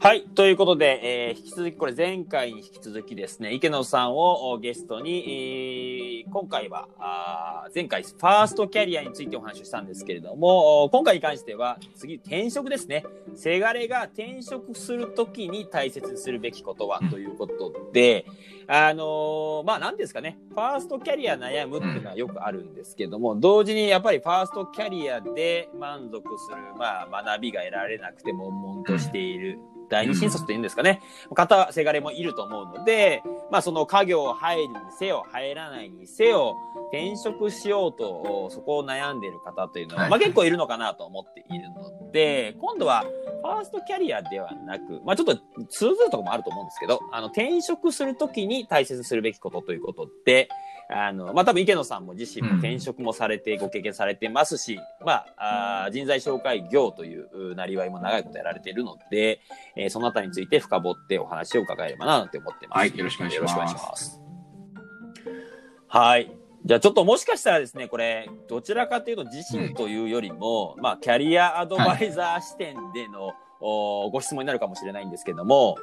はい。ということで、えー引き続き、これ前回に引き続きですね、池野さんをゲストに、えー今回は、あ前回、ファーストキャリアについてお話をしたんですけれども、今回に関しては、次、転職ですね。せがれが転職するときに大切にするべきことは、ということで、あのーまあ、なんですかね、ファーストキャリア悩むっていうのはよくあるんですけども、同時にやっぱりファーストキャリアで満足する、まあ、学びが得られなくて悶々としている、第二新卒というんですかね、方、せがれもいると思うので、まあ、その家業入るにせよ、入らないにせよ、転職しようと、そこを悩んでいる方というのは、はい。まあ、結構いるのかなと思っているので、今度は、ファーストキャリアではなく、まあ、ちょっと通ずるところもあると思うんですけど、あの、転職するときに大切にするべきことということで、あの、まあ、多分池野さんも自身も転職もされて、ご経験されてますし、まあ、あー人材紹介業といううなりわいも長いことやられているので、えーそのあたりについて深掘ってお話を伺えればなと思ってます。はいよろしくお願いしますよろしくお願いします。はい。じゃあちょっともしかしたらですね、これ、どちらかというと自身というよりも、まあ、キャリアアドバイザー視点での、おご質問になるかもしれないんですけども、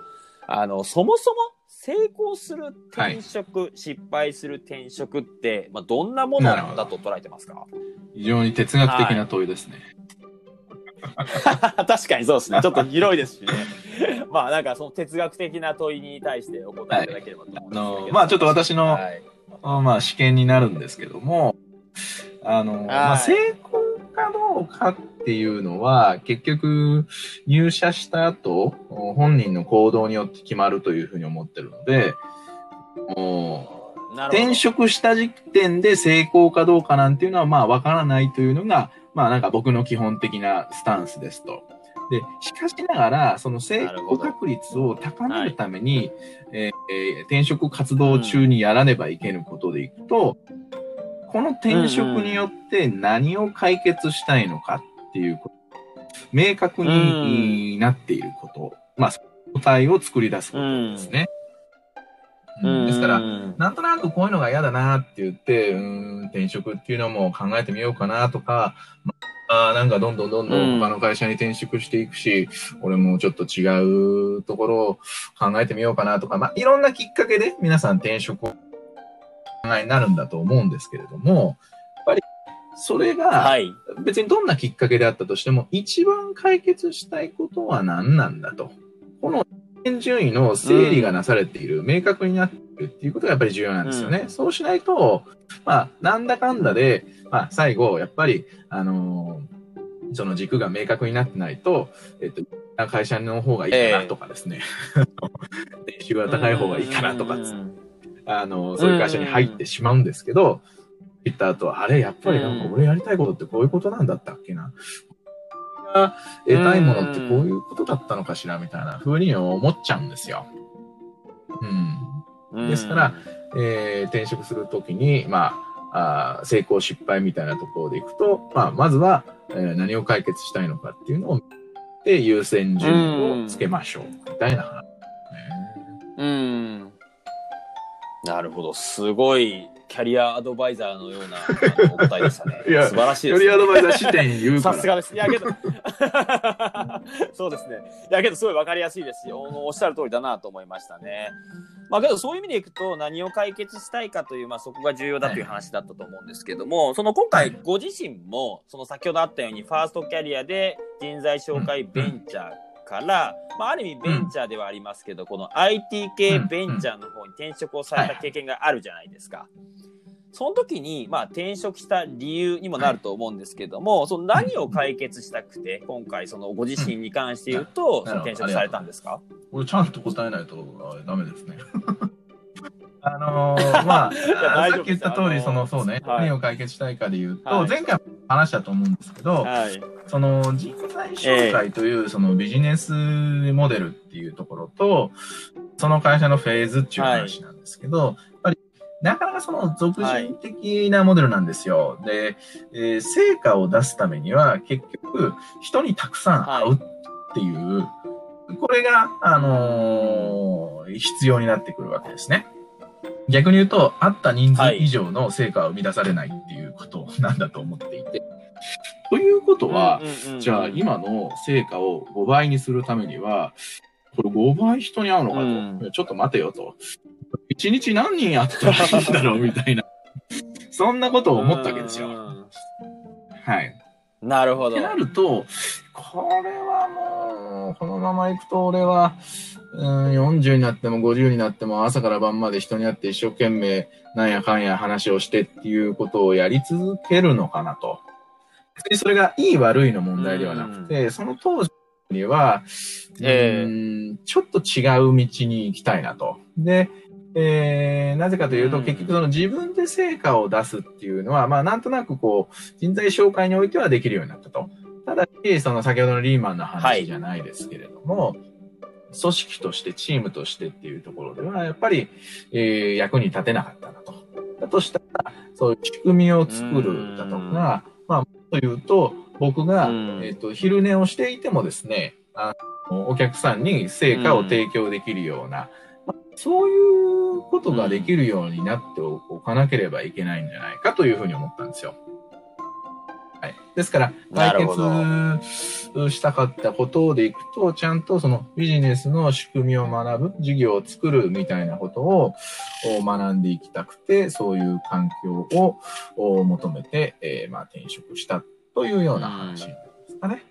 あの、そもそも成功する転職、失敗する転職って、まあ、どんなものだと捉えてますか？非常に哲学的な問いですね。確かにそうですね。ちょっと広いですしね。まあなんかその哲学的な問いに対してお答えいただければと思うんですはいあのまあちょっと私のはいまあ試験になるんですけども、あの、まあ、成功かどうかっていうのは、結局入社した後、本人の行動によって決まるというふうに思ってるので、もう、転職した時点で成功かどうかなんていうのはまあわからないというのが、まあなんか僕の基本的なスタンスですと。で、しかしながら、その成功確率を高めるために、えーえー転職活動中にやらねばいけぬことでいくと、この転職によって何を解決したいのかっていうこと、明確になっていること、まあ、答えを作り出すことですね。うん。ですから、なんとなくこういうのが嫌だなって言って、うーん、転職っていうのも考えてみようかなとか、まあ、なんかどんどんどんどん。他の会社に転職していくし、俺もちょっと違うところを考えてみようかなとか、まあ、いろんなきっかけで皆さん転職をお考えになるんだと思うんですけれども、それがはい。別にどんなきっかけであったとしても、一番解決したいことは何なんだと。この順位の整理がなされている、明確になっているっていうことがやっぱり重要なんですよね。そうしないと、まあ、なんだかんだで、まあ、最後、やっぱり、あのーその軸が明確になってないと、えっと、会社の方がいいかなとかですね。年収が高い方がいいかなとかあの、そういう会社に入ってしまうんですけど、行った後は、あれ、やっぱりなんか俺やりたいことってこういうことなんだったっけな。俺が得たいものってこういうことだったのかしらみたいな風に思っちゃうんですよ。うん。ですから、えー転職するときに、まあ、あー成功失敗みたいなところでいくと、まあ、まずは、えー何を解決したいのかっていうのを見て、優先順位をつけましょう。みたいな話ね。うん。なるほど。すごいキャリアアドバイザーのような あのお答えでしたね。いや素晴らしいキャです、ね。リアアドバイザー視点言うから。さすがです。いやけど、そうですね。いやけど、すごいわかりやすいですし、おおっしゃる通りだなと思いましたね。まあけど、そういう意味でいくと、何を解決したいかという、まあそこが重要だという話だったと思うんですけども、その今回、ご自身も、その先ほどあったように、ファーストキャリアで人材紹介ベンチャーから、まあある意味ベンチャーではありますけど、この IT 系ベンチャーの方に転職をされた経験があるじゃないですか。その時に、まあ、転職した理由にもなると思うんですけども、その何を解決したくて、今回、そのご自身に関して言うと、ん。その転職されたんですか？これちゃんと答えないとあダメですね。あのーまあ、さっき言った通り、その、そうね、はい。何を解決したいかで言うと、はい。前回も話したと思うんですけど、はい。その人材紹介というそのビジネスモデルっていうところと、その会社のフェーズっていう話なんですけど、やっぱりなかなかその俗人的なモデルなんですよ。で、えー成果を出すためには結局人にたくさん会うっていう、これが、あのー必要になってくるわけですね。逆に言うと、会った人数以上の成果を生み出されないっていうことなんだと思っていて。ということは、じゃあ今の成果を5倍にするためには、これ5倍人に会うのかと。うんちょっと待てよと。1日何人会ったらいいんだろうみたいな。そんなことを思ったわけですよ。うんはい。なるほどって。なると、これはもう、このまま行くと俺は、うん、40になっても50になっても朝から晩まで人に会って一生懸命なんやかんや話をしてっていうことをやり続けるのかなと。別にそれがいい悪いの問題ではなくて、その当時には、ええうんちょっと違う道に行きたいなと。で、えーなぜかというと、うん結局その自分で成果を出すっていうのは、まあなんとなくこう、人材紹介においてはできるようになったと。ただし、その先ほどのリーマンのはい話じゃないですけれども、組織として、チームとしてっていうところでは、やっぱり、えー役に立てなかったなと。だとしたら、そういう仕組みを作るだとうんか、まあ、というと、僕が、うんえっ、と、昼寝をしていてもですね、あのお客さんに成果を提供できるような、まあそういうことができるようになっておかなければいけないんじゃないかというふうに思ったんですよ。はい。ですから、解決したかったことでいくと、ちゃんとそのビジネスの仕組みを学ぶ、事業を作るみたいなことをお学んでいきたくて、そういう環境をお求めて、えーまあ、転職したというような話ですかね。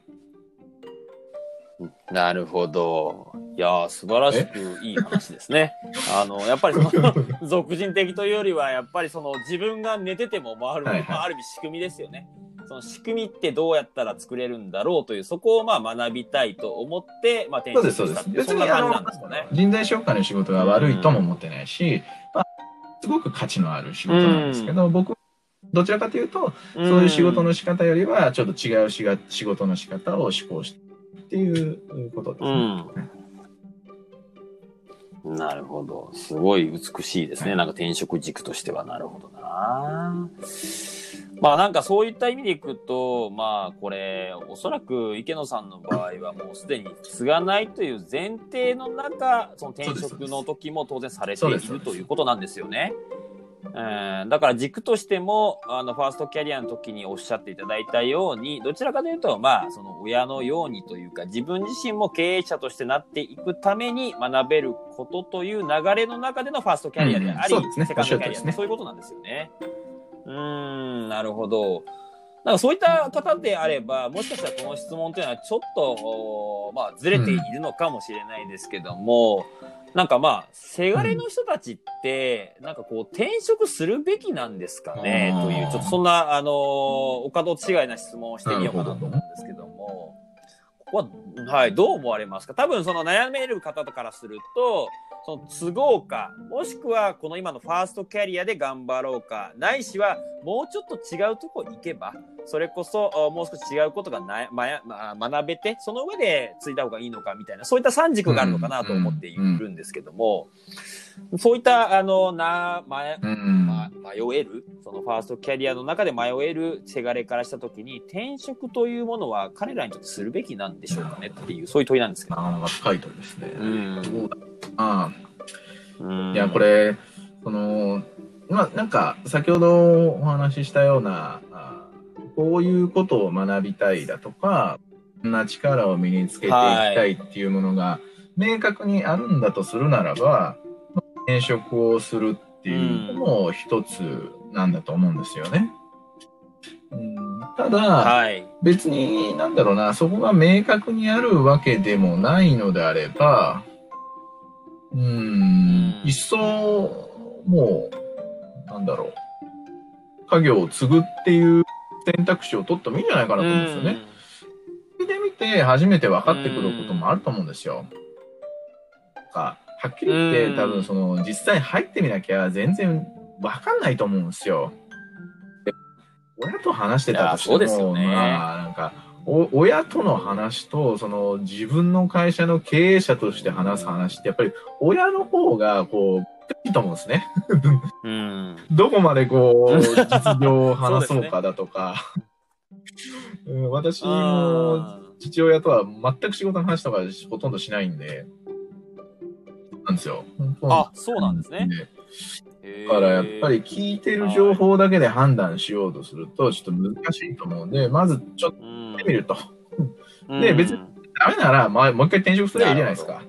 なるほど。いやー、素晴らしくいい話ですね。あの、やっぱりその、俗人的というよりは、やっぱりその、自分が寝てても回る、はいはいまあ、ある意味仕組みですよね。その仕組みってどうやったら作れるんだろうという、そこをまあ学びたいと思って、まあ、転そうです、職そうです。したっていう、そんな感じ別にあのなんですかね。人材紹介の仕事が悪いとも思ってないし、まあ、すごく価値のある仕事なんですけど、僕、どちらかというと、そういう仕事の仕方よりは、ちょっと違う仕が仕事の仕方を思考してっていうことですね。うん。なるほど。すごい美しいですね。なんか転職軸としては。なるほどな。まあなんかそういった意味でいくと、まあこれ、おそらく池野さんの場合はもうすでに継がないという前提の中、その転職の時も当然されているということなんですよね。うんだから軸としても、あの、ファーストキャリアの時におっしゃっていただいたように、どちらかというと、まあ、その親のようにというか、自分自身も経営者としてなっていくために学べることという流れの中でのファーストキャリアであり、うんねセカンドキャリアねそういうことなんですよね。うーん、なるほど。なんかそういった方であれば、もしかしたらこの質問というのはちょっと、おまあ、ずれているのかもしれないですけども、なんかまあ、せがれの人たちって、なんかこう、転職するべきなんですかねという、ちょっとそんな、あのーお門違いな質問をしてみようかなと思うんですけども、ここは、はい、どう思われますか？多分その悩める方からすると、その都合か、もしくはこの今のファーストキャリアで頑張ろうか、ないしはもうちょっと違うとこ行けば、それこそおもう少し違うことがな、まやまあ、学べて、その上でついた方がいいのかみたいな、そういった三軸があるのかなと思っているんですけども、そういった、あの、な、ま。ま、迷える、そのファーストキャリアの中で迷えるせがれからしたときに、転職というものは彼らにとってするべきなんでしょうかねっていう、そういう問いなんですけど。なかなか深いとですね。うんあうんいや、こ、れ、その、まあ、なんか、先ほどお話ししたような、あこういうことを学びたいだとか、こんな力を身につけていきたいっていうものが、明確にあるんだとするならば、まあ転職をするっていうのも一つなんだと思うんですよね。うんただ、はい。別に、なんだろうな、そこが明確にあるわけでもないのであれば、うーん、いっそ、もう、なんだろう、家業を継ぐっていう選択肢を取ってもいいんじゃないかなと思うんですよね。で見て初めて分かってくることもあると思うんですよ。かはっきり言って、うん多分その、実際入ってみなきゃ全然分かんないと思うんですよ。で親と話してたとしても、いやそうですよねまあ、なんか、お親との話と、その自分の会社の経営者として話す話って、やっぱり親の方が、こう、いいと思うんですね。うん。どこまでこう、実情を話そうかだとか。うん私もあ父親とは全く仕事の話とかほとんどしないんで、なんですよ。あ、そうなんですね。だからやっぱり聞いてる情報だけで判断しようとするとちょっと難しいと思うんで、まずちょっとうん、見てみると。うんで別にダメなら、まあ、もう一回転職すればいいじゃないですか。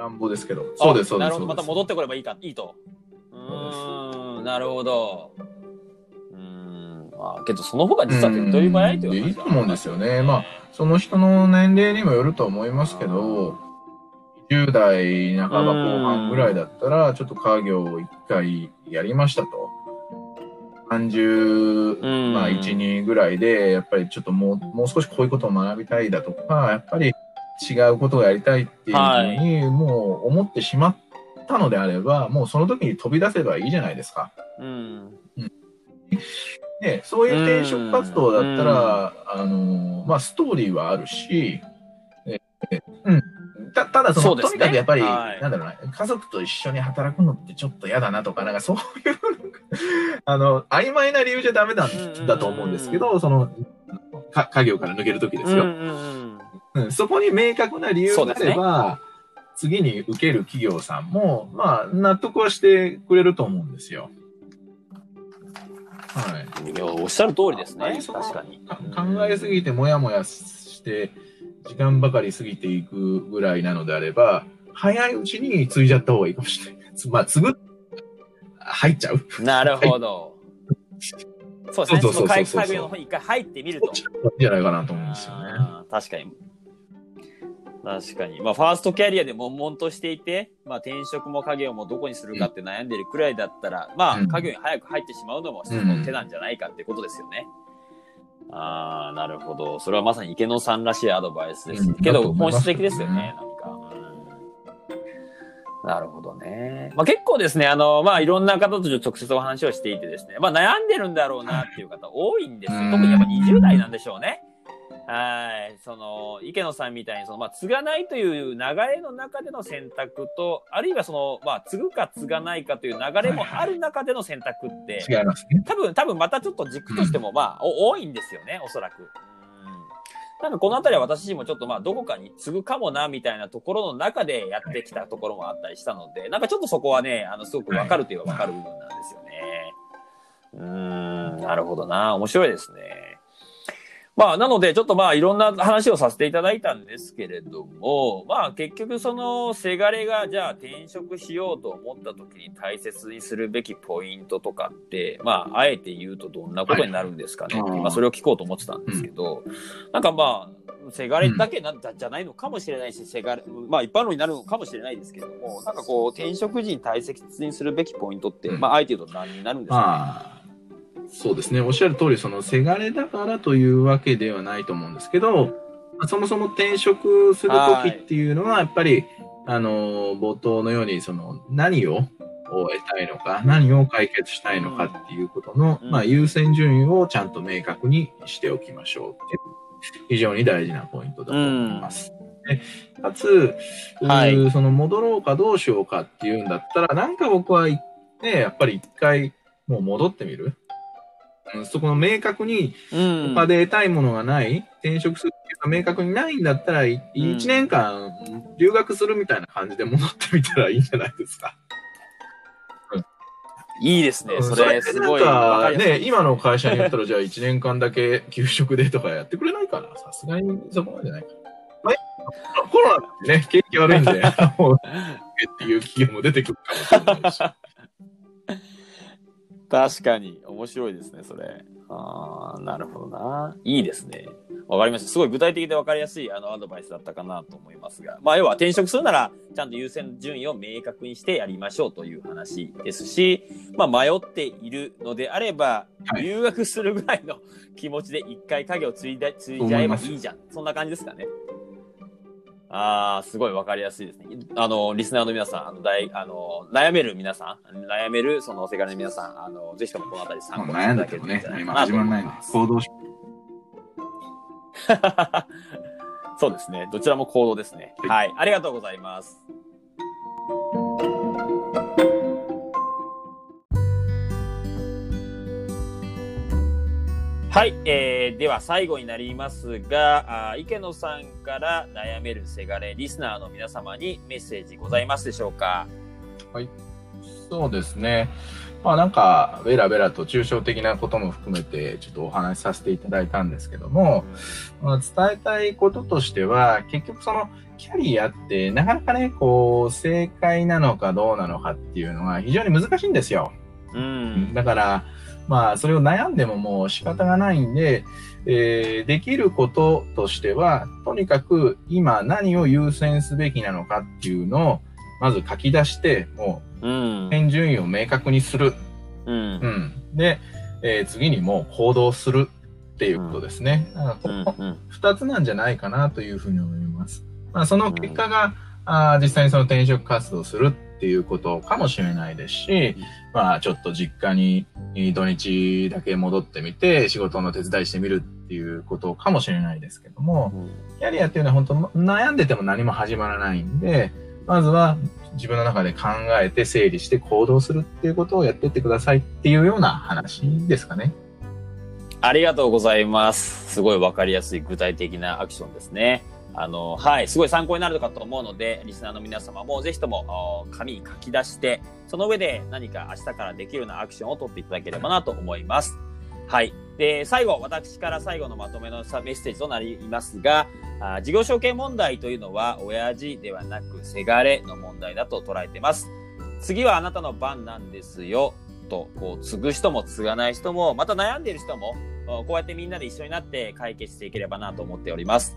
乱暴ですけど。そうです、そうです。なるほど。また戻ってこればいいか、いいと。うーん、なるほど。うーん、まあ、けどその方が実は手っ取り早いといういいと思うんですよね。まあ、その人の年齢にもよると思いますけど、10代半ば後半ぐらいだったら、ちょっと家業を一回やりましたと。30、まあ、1、2ぐらいで、やっぱりちょっともう、もう少しこういうことを学びたいだとか、やっぱり違うことをやりたいっていうふうに、もう思ってしまったのであれば、もうその時に飛び出せばいいじゃないですか。うん。で、そういう転職活動だったら、あの、まあ、ストーリーはあるし、えうん。たただその、ね、とにかくやっぱり、はい、なんだろうな、家族と一緒に働くのってちょっと嫌だなとか、なんかそういう あの、曖昧な理由じゃダメなんだと思うんですけど、その、か家業から抜けるときですよ、うん、そこに明確な理由があれば、ね、次に受ける企業さんも、まあ、納得はしてくれると思うんですよ。はい。いや、おっしゃる通りですね。確かに。考えすぎてもやもやして、時間ばかり過ぎていくぐらいなのであれば、早いうちに継いじゃった方がいいかもしれない。まあ、継ぐ、入っちゃう。なるほど。そうですね。その会社の方に一回入ってみると。いいんじゃないかなと思うんですよね。確かに。確かに。まあ、ファーストキャリアで悶々としていて、まあ、転職も家業もどこにするかって悩んでるくらいだったら、うん、まあ、家業に早く入ってしまうのも一つの手なんじゃないかってことですよね。うん、ああ、なるほど。それはまさに池野さんらしいアドバイスです。うん、けど、本質的ですよね、何か。なるほどね。まあ、結構ですね、あの、まあ、いろんな方と直接お話をしていてですね、まあ、悩んでるんだろうなっていう方多いんですよ。特にやっぱ20代なんでしょうね。はい。その、池野さんみたいに、その、まあ、継がないという流れの中での選択と、あるいはその、まあ、継ぐか継がないかという流れもある中での選択って、違いますね。多分、多分またちょっと軸としても、まあ、多いんですよね、おそらく。なんかこの辺りは私自身もちょっとまあどこかに継ぐかもなみたいなところの中でやってきたところもあったりしたので、なんかちょっとそこはね、あのすごくわかるといえばわかる部分なんですよね。うーん、なるほどな。面白いですね。まあ、なので、ちょっとまあ、いろんな話をさせていただいたんですけれども、まあ、結局、その、せがれが、じゃあ、転職しようと思った時に大切にするべきポイントとかって、まあ、あえて言うとどんなことになるんですかね。はい、まあ、それを聞こうと思ってたんですけど、うん、なんかまあ、せがれだけなんだ、じゃないのかもしれないし、せがれ、まあ、一般論になるのかもしれないですけども、なんかこう、転職時に大切にするべきポイントって、まあ、あえて言うと何になるんですかね。そうですね。おっしゃる通り、その、せがれだからというわけではないと思うんですけど、まあ、そもそも転職するときっていうのは、やっぱり、あの、冒頭のように、その、何を得たいのか、何を解決したいのかっていうことの、うん、まあ、優先順位をちゃんと明確にしておきましょうっていう、非常に大事なポイントだと思います。うん、でかつ、はい、その戻ろうかどうしようかっていうんだったら、なんか僕はね、やっぱり一回もう戻ってみる。そこの明確に他で得たいものがない、うん、転職するっていうのが明確にないんだったら、1年間留学するみたいな感じで戻ってみたらいいんじゃないですか。いいですね。それ、すごい。ね、今の会社に言ったら、じゃあ1年間だけ給食でとかやってくれないかな。さすがにそこまでないかな。コロナってね、景気悪いんで、っていう企業も出てくるかもしれないし。確かに。面白いですね、それ。ああ、なるほどな。いいですね。わかりました。すごい具体的でわかりやすいあのアドバイスだったかなと思いますが。まあ、要は転職するなら、ちゃんと優先順位を明確にしてやりましょうという話ですし、まあ、迷っているのであれば、留学するぐらいの気持ちで一回影を継いで、継いじゃえばいいじゃん。そんな感じですかね。ああ、すごいわかりやすいですね。あの、リスナーの皆さん、あの、大、あの、悩める皆さん、悩める、その、せがれの皆さん、あの、ぜひともこのあたり参考にしていただけるといいんじゃないかなと思います。行動し そうですね。どちらも行動ですね。はい。ありがとうございます。はい、えー、では最後になりますがあ、池野さんから悩めるせがれリスナーの皆様にメッセージございますでしょうか？はい、そうですね。まあなんか、ベラベラと抽象的なことも含めて、ちょっとお話しさせていただいたんですけども、まあ、伝えたいこととしては、結局その、キャリアってなかなかね、こう、正解なのかどうなのかっていうのが非常に難しいんですよ。うん。だから、まあ、それを悩んでももう仕方がないんで、えー、できることとしては、とにかく今何を優先すべきなのかっていうのを、まず書き出して、もう、点順位を明確にする。うん。うん、で、えー、次にもう行動するっていうことですね。だからここ二つなんじゃないかなというふうに思います。まあ、その結果が、あ実際にその転職活動するっていうことかもしれないですし、まあちょっと実家に土日だけ戻ってみて仕事の手伝いしてみるっていうことかもしれないですけども、キャリアっていうのは本当悩んでても何も始まらないんで、まずは自分の中で考えて整理して行動するっていうことをやっていってくださいっていうような話ですかね。ありがとうございます。すごいわかりやすい具体的なアクションですね。あの、はい、すごい参考になるかと思うので、リスナーの皆様もぜひとも紙に書き出して、その上で何か明日からできるようなアクションを取っていただければなと思います。はい。で、最後、私から最後のまとめのメッセージとなりますが、あ事業承継問題というのは、親父ではなく、せがれの問題だと捉えてます。次はあなたの番なんですよ、と、こう、継ぐ人も継がない人も、また悩んでいる人も、こうやってみんなで一緒になって解決していければなと思っております。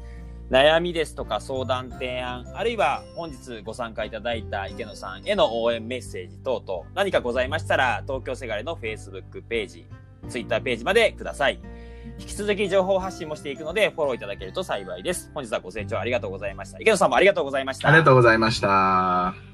悩みですとか相談提案、あるいは本日ご参加いただいた池野さんへの応援メッセージ等々、何かございましたら、東京せがれの Facebook ページ、Twitter ページまでください。引き続き情報発信もしていくので、フォローいただけると幸いです。本日はご清聴ありがとうございました。池野さんもありがとうございました。ありがとうございました。